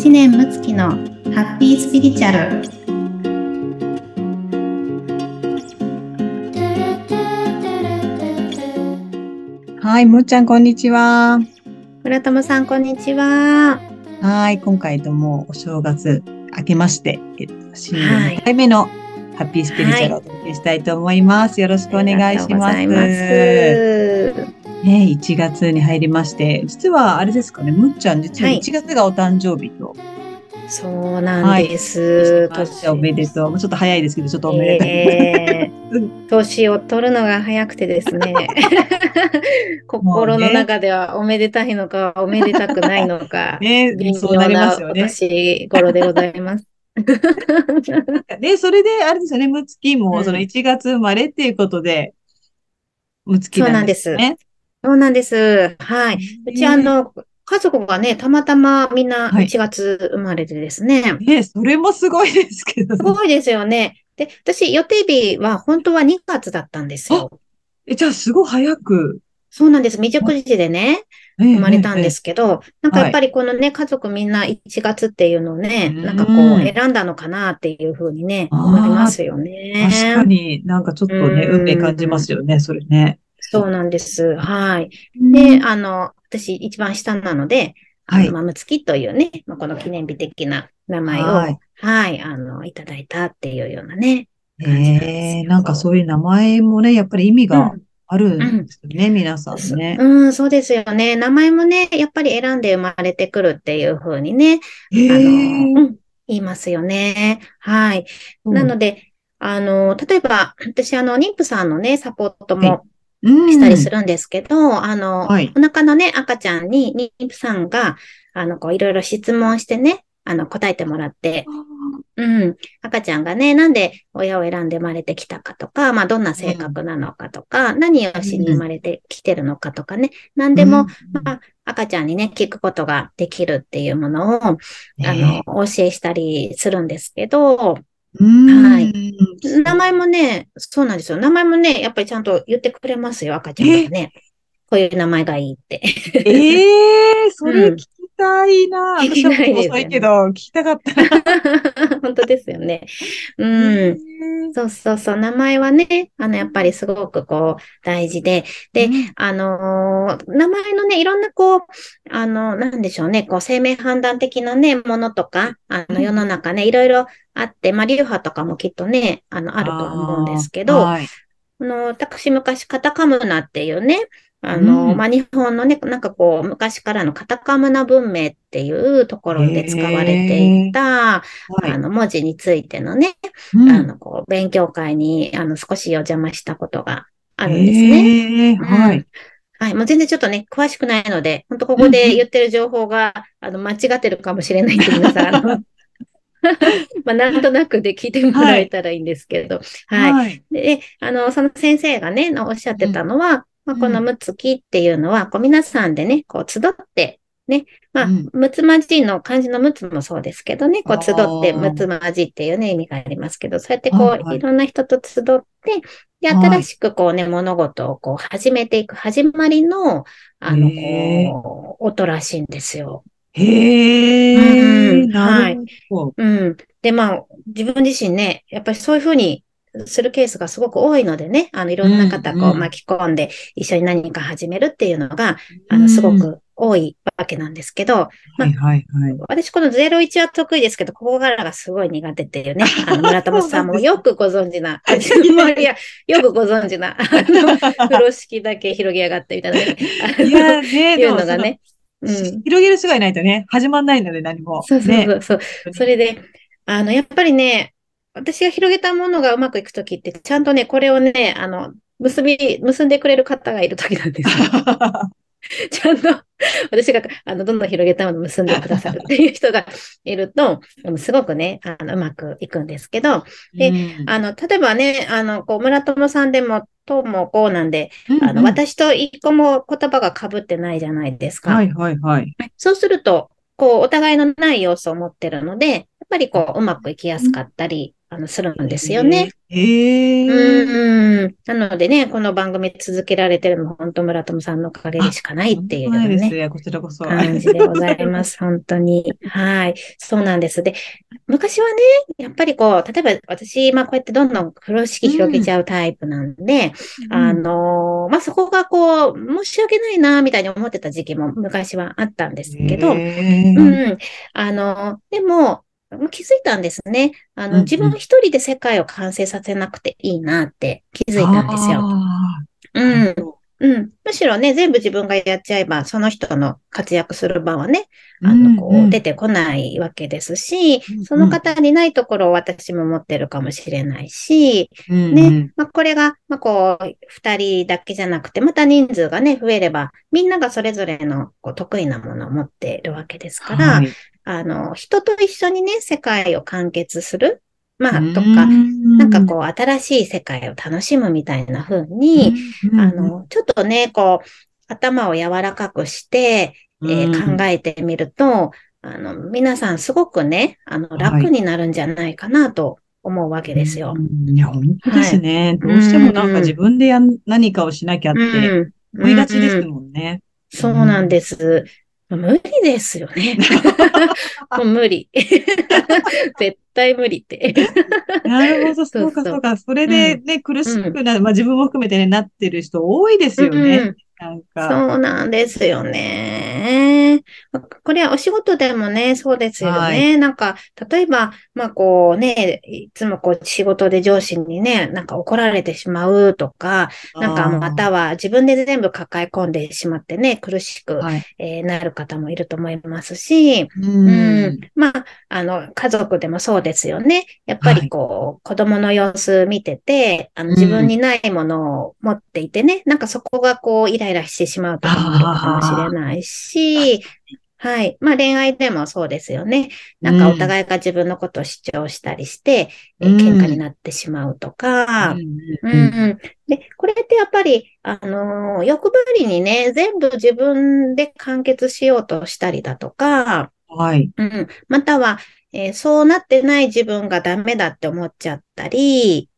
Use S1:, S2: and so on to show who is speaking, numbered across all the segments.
S1: 知念睦月のハッピースピリチュアル
S2: はい、むっちゃん、こんにちは。
S1: 村友さんこんにちは
S2: はい、今回ともお正月明けまして、えっと、新年
S1: はい
S2: 2回目のハッピースピリチュアルをお届けしたいと思います。よろしくお願いします。ね、1月に入りまして、実はあれですかね、むっちゃん、実は
S1: はい
S2: 1月がお誕生日と、
S1: そうなんです、
S2: 年おめでとう。ちょっと早いですけど、ちょっとおめでとう。
S1: えー 年を取るのが早くてですね 心の中ではおめでたいのかおめでたくないのか
S2: ね
S1: 微
S2: そうな
S1: 妙な
S2: りますよね。
S1: 年頃でございます。
S2: で、それで、あれですよね、むつきも、
S1: うん
S2: その1月生まれっていうことで、むつきなんですね。
S1: そうなんです。はい。うちあの、家族がね、たまたまみんな
S2: はい
S1: 1月生まれでですね。
S2: ね、それもすごいですけど
S1: すごいですよね。で、私予定日は本当は2月だったんですよ。
S2: え、じゃあ、すごい早く。
S1: そうなんです。未熟児でね、
S2: 生
S1: 生まれたんで。すけど、なんかやっぱりこのね、家族みんな1月っていうのをね、
S2: うん
S1: なんかこう選んだのかなっていうふうにね、思いますよね。
S2: 確かになんかちょっとね、
S1: うん
S2: 運命感じますよね、それね。
S1: そうなんです。はい。
S2: で
S1: で、あの、私一番下なので、
S2: はい
S1: あの、まむつきというね、まあこの記念日的な名前を、
S2: は
S1: はいい、あの、いただいたっていうようなね。感じなんですよ
S2: えー、なんかそういう名前もね、やっぱり意味が
S1: うん
S2: あるんですよね、皆さんね。
S1: うん、そうですよね。名前もね、やっぱり選んで生まれてくるっていうふうにね、
S2: え
S1: あの、
S2: ー
S1: うん、言いますよね。はい。なので、あの、例えば、私、あの、妊婦さんのね、サポートも
S2: うん
S1: したりするんですけど、あの、
S2: はい。
S1: お腹のね、赤ちゃんに妊婦さんが、あの、こう、いろいろ質問してね、あの、答えてもらって、うん、赤ちゃんがね、なんで親を選んで生まれてきたかとか、まあ、どんな性格なのかとか、何をしに生まれてきてるのかとかね、何でも、まあ、赤ちゃんにね、聞くことができるっていうものを、あの、お教えしたりするんですけど、
S2: うん
S1: はい名前もね、そうなんですよ。名前もね、やっぱりちゃんと言ってくれますよ、赤ちゃんがね。こういう名前がいいって。
S2: ええー、それ聞きたいな。
S1: 聞きたいですよね
S2: 遅いけど、聞きたかった。
S1: 本当ですよね。うん。そうそうそう。名前はね、あの、やっぱりすごくこう、大事で。で、
S2: うん
S1: あのー名前のね、いろんなこう、あの、なんでしょうね、こう、生命判断的なね、ものとか、あの、
S2: うん
S1: 世の中ね、いろいろあって、まあ、流派とかもきっとね、あの、あるとは思うんですけど、
S2: はい
S1: あの、私昔カタカムナっていうね、あの、
S2: うん
S1: まあ、日本のね、なんかこう、昔からのカタカムナ文明っていうところで使われていた、
S2: はい
S1: あの、文字についてのね、
S2: うん
S1: あの、こう、勉強会に、あの、少しお邪魔したことがあるんですね。
S2: えーはい
S1: うん。はい。もう全然ちょっとね、詳しくないので、本当ここで言ってる情報が、あの、間違ってるかもしれないんで、皆さん、あの、まあ、なんとなくで聞いてもらえたらいいんですけど、はい。
S2: はい。
S1: で、あの、その先生がね、おっしゃってたのは、まあ、この
S2: うん。
S1: むつきっていうのは、こう皆さんでね、こう集って、ね、まあ、
S2: うん。
S1: むつまじの漢字のむつもそうですけどね、こう集ってむつまじっていうね、意味がありますけど、そうやってこう、
S2: はいはい。
S1: いろんな人と集って、で、
S2: はい。
S1: 新しくこうね、物事をこう始めていく始まりの、あの、こう、音らしいんですよ。
S2: へ
S1: う
S2: え、
S1: ん
S2: なるほど。
S1: うん。で、まあ、自分自身ね、やっぱりそういうふうにするケースがすごく多いのでね、あの、いろんな方こうん巻き込んで一緒に何か始めるっていうのが、あの、すご
S2: うん
S1: く多いわけなんですけど、
S2: はいはいはい。
S1: 私この01は得意ですけど、ここからがすごい苦手っていうね、あの、村友さんもよくご存知な、あいや、よくご存知な、あの、風呂敷だけ広げやがってみたいなね、
S2: いやね、
S1: いうのがね、うん。
S2: 広げる人がいないとね、始まんないので何も。
S1: そうそう
S2: ね
S1: そうそう。それで、あの、やっぱりね、私が広げたものがうまくいくときって、ちゃんとね、これをね、あの、結び、結んでくれる方がいるときなんですよ。ちゃんと、私が、あの、どんどん広げたものを結んでくださるっていう人がいると、あのすごくね、あの、うまくいくんですけど、で
S2: うん
S1: あの、例えばね、あの、こう、村友さんでも、ともこうなんで、あの、
S2: うん
S1: 私と一個も言葉が被ってないじゃないですか。
S2: はいはいはい。
S1: そうすると、こう、お互いのない要素を持ってるので、やっぱりこう、うまくいきやすかったりあの、するんですよね。
S2: へえ。
S1: うん。なのでね、この番組続けられてるのも本当村友さんのおかげでしかないっていう
S2: ないです
S1: ね、
S2: よ。こちらこそ。
S1: 感じでございます。本当に。はい。そうなんです。で、昔はね、やっぱりこう、例えば私、まあこうやってどんどん風呂敷広げちゃうタイプなんで、あの、まあそこがこう、申し訳ないな、みたいに思ってた時期も昔はあったんですけど、
S2: へー
S1: うん。あの、でも、気づいたんですね。あの、
S2: うんうん
S1: 自分一人で世界を完成させなくていいなって気づいたんですよ。うん。うん。むしろね、全部自分がやっちゃえば、その人の活躍する場はね、あの、こう、出てこないわけですし
S2: うん、
S1: その方にないところを私も持ってるかもしれないし、
S2: うん
S1: ね、まあ、これが、まあ、こう、二人だけじゃなくて、また人数がね、増えれば、みんながそれぞれのこう得意なものを持っているわけですから、
S2: はい
S1: あの、人と一緒にね、世界を完結する。まあ、と
S2: う
S1: か、
S2: ん
S1: なんかこう、新しい世界を楽しむみたいな風に、
S2: うん
S1: あの、ちょっとね、こう、頭を柔らかくして、えー考えてみると、あの、皆さんすごくね、あの、
S2: はい
S1: 楽になるんじゃないかなと思うわけですよ。
S2: うんいや、本当ですね。どうしてもなんか自分でやん何かをしなきゃって
S1: うん
S2: 思いがちです
S1: うん
S2: もんね。
S1: そうなんです。無理ですよね。もう無理。絶対無理って。
S2: なるほど、そうか、そうか。それでね、苦しくなる、まあ自分も含めてね、なってる人多いですよ
S1: う
S2: ね
S1: ん。
S2: なんか。
S1: そうなんですよね。これはお仕事でもね、そうですよね。
S2: はい
S1: なんか、例えば、まあこうね、いつもこう仕事で上司にね、なんか怒られてしまうとか、なんかまたは自分で全部抱え込んでしまってね、苦しく、
S2: はい。
S1: えーなる方もいると思いますし、
S2: う
S1: うん
S2: ん。
S1: まあ、あの、家族でもそうですよね。やっぱりこう、子供の様子見てて、あの、自分にないものを持っていてね、なんかそこがこう、イライラしてしまうとかもあるかもしれないし、はい。まあ恋愛でもそうですよね。なんかお互いが自分のことを主張したりして、えー喧嘩になってしまうとか、うんうん。で、これってやっぱり、あのー欲張りにね、全部自分で完結しようとしたりだとか、
S2: はい。
S1: うん。または、えーそうなってない自分がダメだって思っちゃったり。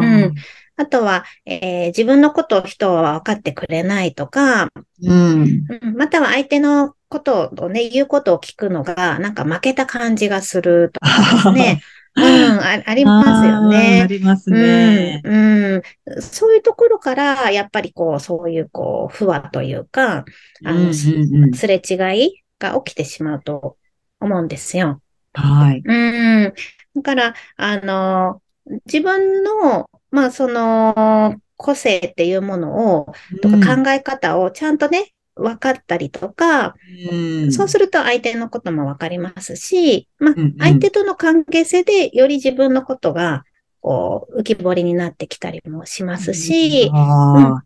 S1: うんあとは、えー自分のことを人は分かってくれないとか、
S2: うん。
S1: うんまたは相手のことをね、言うことを聞くのが、なんか負けた感じがするとかですね。うん、あありますよ
S2: あーあ
S1: ね。
S2: りますね。
S1: うん、うん。そういうところから、やっぱりこう、そういうこう、不和というか、あの、
S2: うんうんうん
S1: すれ違いが起きてしまうと思うんですよ。
S2: はい。
S1: うん。だから、あの、自分の、まあ、その、個性っていうものを、とか考え方をちゃんとね、分かったりとか、
S2: うん。
S1: そうすると相手のことも分かりますし、まあ
S2: うんうん、
S1: 相手との関係性でより自分のことが、こう、浮き彫りになってきたりもしますし、
S2: あ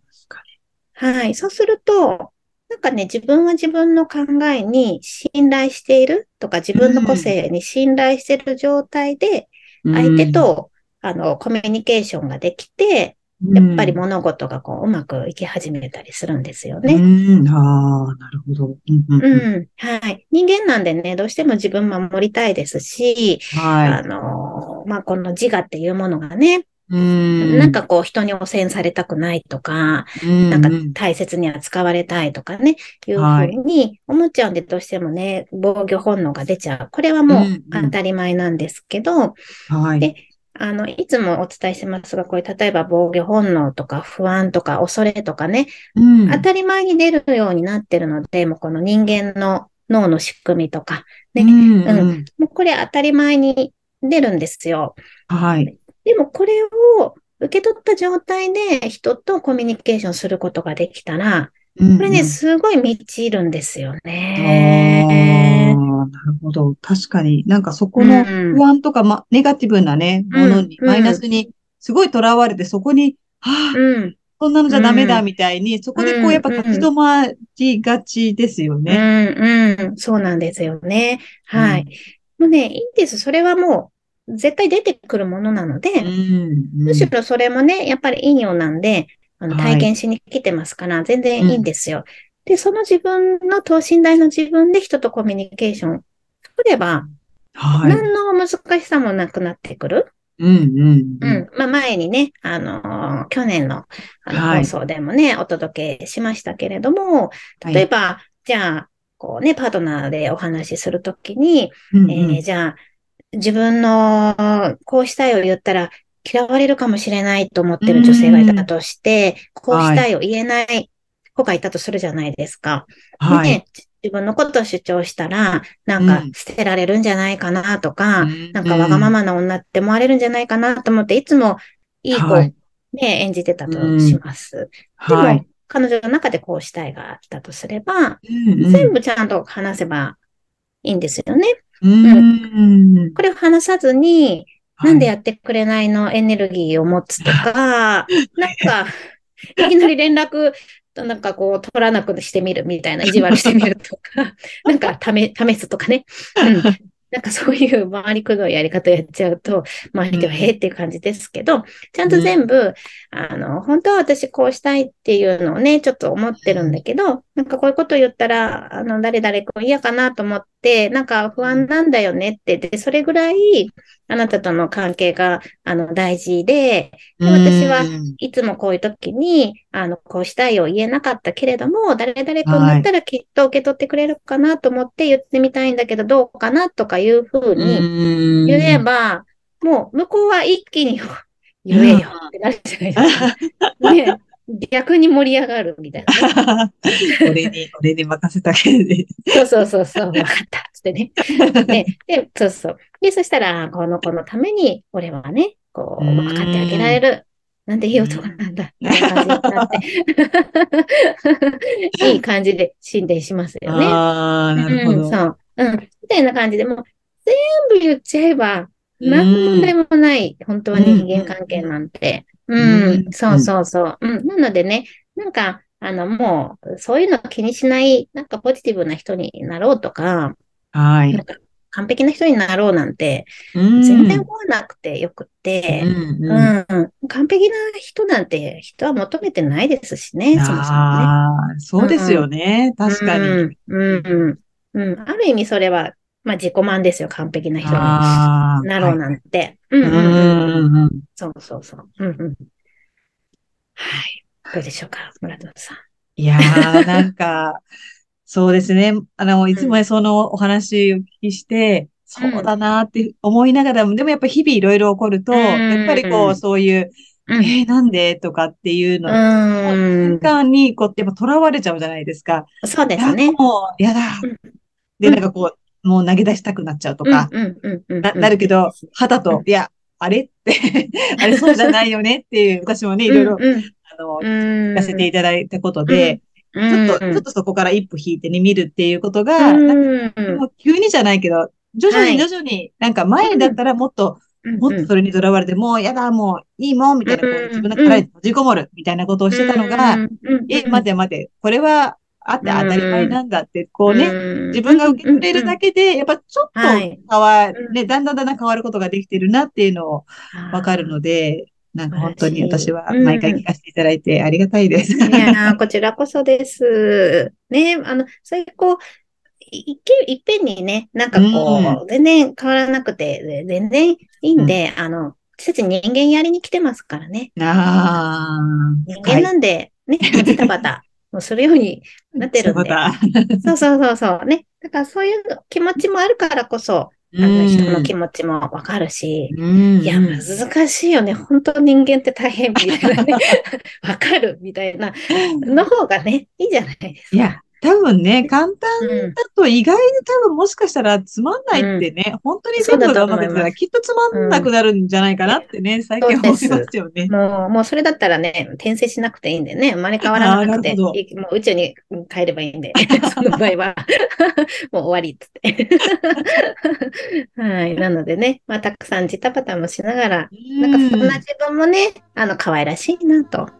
S1: はい。そうすると、なんかね、自分は自分の考えに信頼しているとか、自分の個性に信頼している状態で、
S2: ー
S1: 相手、と、あの、コミュニケーションができて、やっぱり物事がこう、うまくいき始めたりするんですよ
S2: う
S1: ね。
S2: ん。ああ、なるほど。うん。
S1: はい。人間なんでね、どうしても自分守りたいですし、
S2: は
S1: あの、まあ、この自我っていうものがね、
S2: い。うん。
S1: なんかこう、人に汚染されたくないとか、
S2: うん、
S1: なんか大切に扱われたいとかね、いうふうに思っちゃうんで、どうしてもね、防御本能が出ちゃう。これはもう当たり前なんですけど、
S2: はい。
S1: であの、いつもお伝えしてますが、これ例えば防御本能とか不安とか恐れとかね、
S2: うん
S1: 当たり前に出るようになってるので、もうこの人間の脳の仕組みとか、ね
S2: うん
S1: う
S2: うん
S1: もうこれ当たり前に出るんですよ。
S2: はい。
S1: でもこれを受け取った状態で人とコミュニケーションすることができたら、
S2: こ
S1: これね、すごい満ちるんですよ
S2: ああ、
S1: ね。
S2: なるほど。確かになんかそこの
S1: うん
S2: 不安とか、ま、ネガティブなね、ものに、
S1: うん
S2: マイナスに、すごい囚われて、そこに、はあ、
S1: うん。
S2: そんなのじゃダメだ、
S1: うん
S2: みたいに、そこでこ
S1: う
S2: やっぱ立ち止まりがちですよ
S1: う
S2: ね。
S1: ん、うん。そうなんですよね。はい。もうね、いいんです。それはもう、絶対出てくるものなので、
S2: うん。
S1: むしろそれもね、やっぱりいいようなんで、あの
S2: はい
S1: 体験しに来てますから、全然いいんですよ。で、その自分の等身大の自分で人とコミュニケーション取れば、
S2: はい。
S1: 何の難しさもなくなってくる。
S2: うんうん
S1: う。ん。まあ前にね、あのー去年のあの
S2: はい
S1: 放送でもね、お届けしましたけれども、例えば、じゃあ、こうね、パートナーでお話しするときに、
S2: うん
S1: えーじゃあ、自分のこうしたいを言ったら嫌われるかもしれないと思ってる女性がいたとして、こうしたいを言えない子がいたとするじゃないですか。
S2: はい。
S1: ね、自分のことを主張したら、なんか
S2: うん
S1: 捨てられるんじゃないかなとか、
S2: うん
S1: なんかわがままな女って思われるんじゃないかなと思って、いつもいい子ね、演じてたとします。でも、
S2: はい。
S1: 彼女の中でこうしたいがあったとすれば、
S2: うんうん
S1: 全部ちゃんと話せばいいんですよね。
S2: うん。
S1: これを話さずに、
S2: はい
S1: なんでやってくれないの？エネルギーを持つとか、なんか、いきなり連絡、なんかこう、取らなくしてみるみたいな、意地悪してみるとか、なんか試、試すとかね。うん。なんかそういう回りくどいやり方やっちゃうと、周りではへえっていう感じですけど、ちゃんと全部、あの、本当は私こうしたいっていうのをね、ちょっと思ってるんだけど、なんかこういうこと言ったら、あの、誰々君嫌かなと思って、なんか不安なんだよねって、で、それぐらい、あなたとの関係が、あの、大事で、で私は
S2: うん
S1: いつもこういう時に、あの、こうしたいを言えなかったけれども、誰々君だったらきっと受け取ってくれるかなと思って言ってみたいんだけど、どうかなとかいうふうに言えば、もう向こうは一気に言えよってなるじゃないですか。ね逆に盛り上がるみたいなね。
S2: 俺に、俺に任せたけで。
S1: そうそうそうそう、わかった。つってね。で、で、そうそう。で、そしたら、この子のために、俺はね、こう、
S2: うん
S1: 分かってあげられる。なんていい男なんだ。みたいな感じになって。いい感じで進展しますよね。
S2: ああ、なるほ
S1: うん、
S2: ど。
S1: そう。うん。みたいな感じで、もう、全部言っちゃえば、何の問題もない。本当は人間関係なんて。
S2: う
S1: うんん、そうそうそう。うん。なのでね、なんか、あの、もう、そういうの気にしない、なんかポジティブな人になろうとか、
S2: はい
S1: なん。か完璧な人になろうなんて、
S2: 全
S1: 全然思わなくてよくって、
S2: うん
S1: う
S2: うん
S1: ん、完璧な人なんて人は求めてないですしね、そもそもね。
S2: そうですよね。確かに。
S1: うん、うん、うん。うんある意味それは、まあ自己満ですよ、完璧な人に。なろうなんて。うん、
S2: う
S1: うん、うん。
S2: んうん。
S1: そうそうそう。うん、うん。はい。どうでしょうか、村田さん。
S2: いやー、なんか、そうですね。あの、いつもねそのお話をお聞きして、そうだなって思いながらも、でもやっぱ日々いろいろ起こると、
S1: うん
S2: やっぱりこう、そういう、
S1: うん。
S2: えー、なんでとかっていうの、
S1: うん
S2: 瞬間に、こう、やっぱ囚われちゃうじゃないですか。
S1: そうですね。
S2: もう、やだ
S1: うん。
S2: で、なんかこう、もう投げ出したくなっちゃうとか。な、なるけど、肌
S1: う
S2: と、いや、あれって、あれそうじゃないよねっていう、私もね、いろいろ、あの、
S1: うん。
S2: 聞かせていただいたことで、
S1: ち
S2: ちょっと、ちょっとそこから一歩引いてね、見るっていうことが、急にじゃないけど、徐々
S1: はい。
S2: に徐々に、なんか前だったらもっと、もっとそれにとらわれて、もうやだ、もういいもん、みたいな、自分の殻に閉じこもる、みたいなことをしてたのが、え、待て待て、これはあって当たり前なんだって、こうね、自分が受け取れるだけで、やっぱちょっと
S1: はい。
S2: 変わる、ね、だんだんだんだん変わることができてるなっていうのをわかるので、なんか本当に私は毎回聞かせていただいてありがたいです。
S1: いやーこちらこそです。ね、あの、そういうこう、いいっぺんにね、なんかこう、全然変わらなくて、全然いいんで、あの、私たち人間やりに来てますからね。
S2: ああ。
S1: 人間なんで、ね、ジタバタ、するようになってるんで。そうそうそうそう。ね。だからそういう気持ちもあるからこそ、あの人の気持ちもわかるし、いや、難しいよね。本当人間って大変みたいなね。わかるみたいなの方がね、いいじゃないですか。
S2: いや、多分ね、簡単だと意外に多分もしかしたらつまんないってね、うん、本当に全部がうまくたらきっとつまんなくなるんじゃないかなってね、うん、最近思いますよね。
S1: もう、もうそれだったらね、転生しなくていいんでね、生まれ変わらなくて、もう宇宙に帰ればいいんで、その場合は、もう終わりっつって。はい。なのでね、まあ、たくさんジタバタもしながら、なんかそんな自分もね、あの、可愛らしいな、というとこ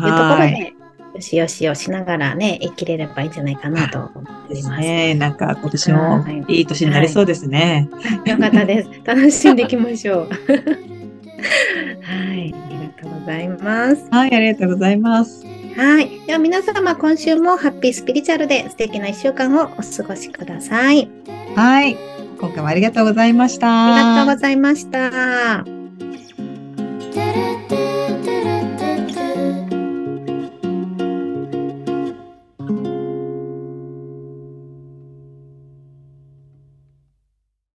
S1: ろで、よしよしをしながらね、生きれればいいんじゃないかなと思います。
S2: ね。なんか今年もいい年になりそうですね。
S1: はい、よかったです。楽しんでいきましょう。はい。ありがとうございます。
S2: はい、ありがとうございます。
S1: はい。では皆様、今週もハッピースピリチュアルで素敵な一週間をお過ごしください。
S2: はい。今回もありがとうございました。
S1: ありがとうございました。